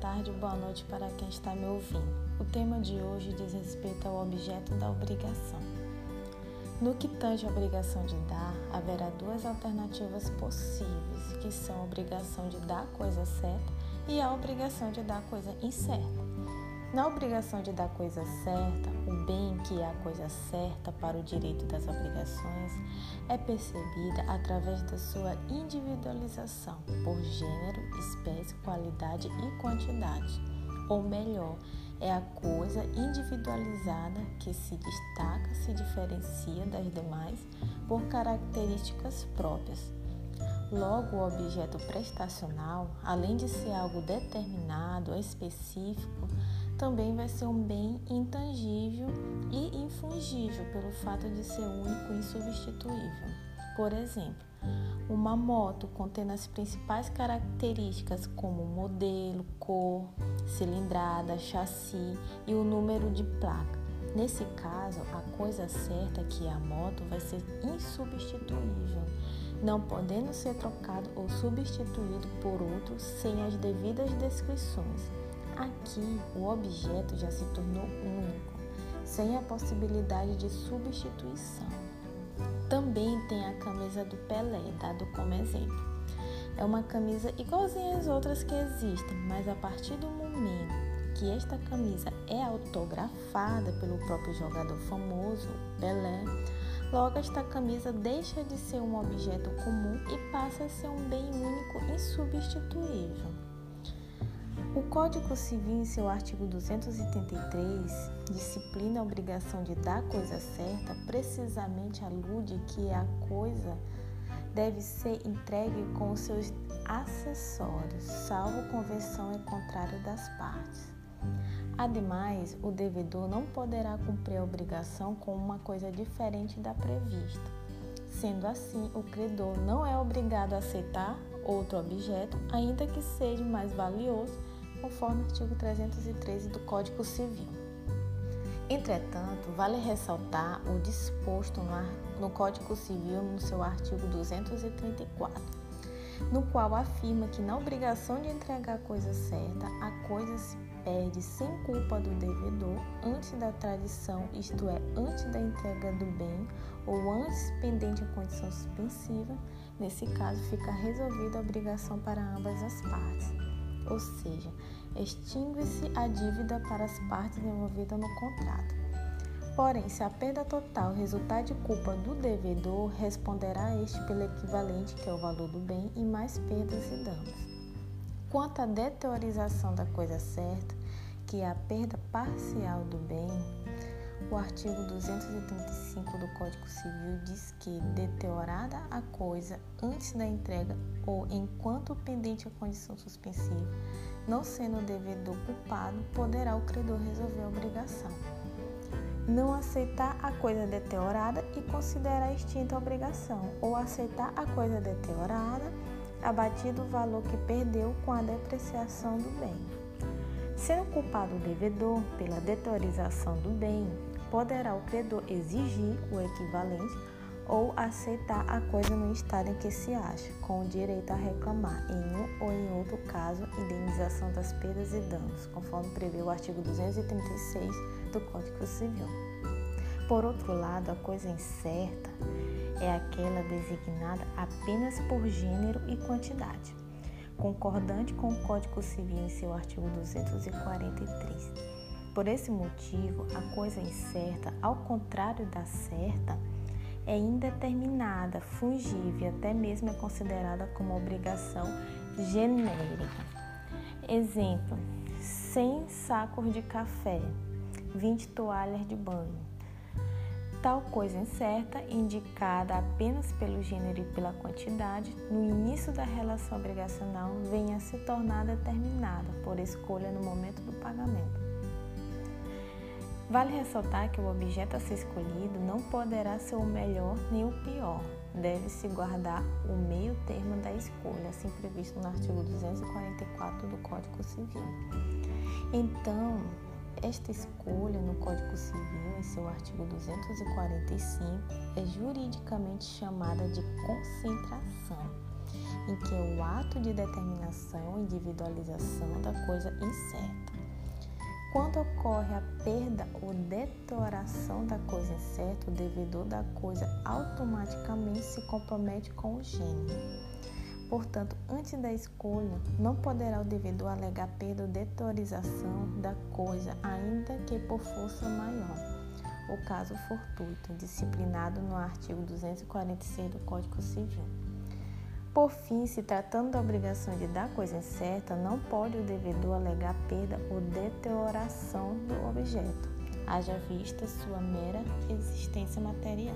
tarde, boa noite para quem está me ouvindo. O tema de hoje diz respeito ao objeto da obrigação. No que tange a obrigação de dar, haverá duas alternativas possíveis, que são a obrigação de dar a coisa certa e a obrigação de dar a coisa incerta. Na obrigação de dar coisa certa, o bem que é a coisa certa para o direito das obrigações é percebida através da sua individualização por gênero, espécie, qualidade e quantidade. Ou melhor, é a coisa individualizada que se destaca, se diferencia das demais por características próprias. Logo, o objeto prestacional, além de ser algo determinado, específico, também vai ser um bem intangível e infungível pelo fato de ser único e insubstituível. Por exemplo, uma moto contendo as principais características como modelo, cor, cilindrada, chassi e o número de placa. Nesse caso, a coisa certa é que a moto vai ser insubstituível, não podendo ser trocado ou substituído por outro sem as devidas descrições. Aqui, o objeto já se tornou único, sem a possibilidade de substituição. Também tem a camisa do Pelé, dado como exemplo. É uma camisa igualzinha às outras que existem, mas a partir do momento que esta camisa é autografada pelo próprio jogador famoso, Pelé, logo esta camisa deixa de ser um objeto comum e passa a ser um bem único e insubstituível. O Código Civil, em seu artigo 283, disciplina a obrigação de dar a coisa certa, precisamente alude que a coisa deve ser entregue com os seus acessórios, salvo conversão em contrário das partes. Ademais, o devedor não poderá cumprir a obrigação com uma coisa diferente da prevista. Sendo assim, o credor não é obrigado a aceitar outro objeto, ainda que seja mais valioso conforme o artigo 313 do Código Civil. Entretanto, vale ressaltar o disposto no Código Civil no seu artigo 234, no qual afirma que na obrigação de entregar a coisa certa, a coisa se perde sem culpa do devedor antes da tradição, isto é, antes da entrega do bem ou antes pendente a condição suspensiva. Nesse caso, fica resolvida a obrigação para ambas as partes ou seja, extingue-se a dívida para as partes envolvidas no contrato. Porém, se a perda total resultar de culpa do devedor, responderá este pelo equivalente, que é o valor do bem, e mais perdas e danos. Quanto à deteriorização da coisa certa, que é a perda parcial do bem, o artigo 235 do Código Civil diz que, deteriorada a coisa antes da entrega ou enquanto pendente a condição suspensiva, não sendo o devedor culpado, poderá o credor resolver a obrigação. Não aceitar a coisa deteriorada e considerar extinta a obrigação, ou aceitar a coisa deteriorada, abatido o valor que perdeu com a depreciação do bem. Sendo culpado o devedor pela deteriorização do bem, poderá o credor exigir o equivalente ou aceitar a coisa no estado em que se acha, com o direito a reclamar, em um ou em outro caso, indenização das perdas e danos, conforme prevê o artigo 236 do Código Civil. Por outro lado, a coisa incerta é aquela designada apenas por gênero e quantidade, concordante com o Código Civil em seu artigo 243. Por esse motivo, a coisa incerta, ao contrário da certa, é indeterminada, fungível até mesmo é considerada como obrigação genérica. Exemplo: 100 sacos de café, 20 toalhas de banho. Tal coisa incerta, indicada apenas pelo gênero e pela quantidade, no início da relação obrigacional, venha a se tornar determinada por escolha no momento do pagamento. Vale ressaltar que o objeto a ser escolhido não poderá ser o melhor nem o pior. Deve-se guardar o meio termo da escolha, assim previsto no artigo 244 do Código Civil. Então, esta escolha no Código Civil, em seu artigo 245, é juridicamente chamada de concentração em que é o ato de determinação e individualização da coisa incerta. Quando ocorre a perda ou deterioração da coisa incerta, o devedor da coisa automaticamente se compromete com o gênero. Portanto, antes da escolha, não poderá o devedor alegar perda ou deteriorização da coisa, ainda que por força maior. O caso fortuito, disciplinado no artigo 246 do Código Civil. Por fim, se tratando da obrigação de dar coisa incerta, não pode o devedor alegar perda ou deterioração do objeto, haja vista sua mera existência material.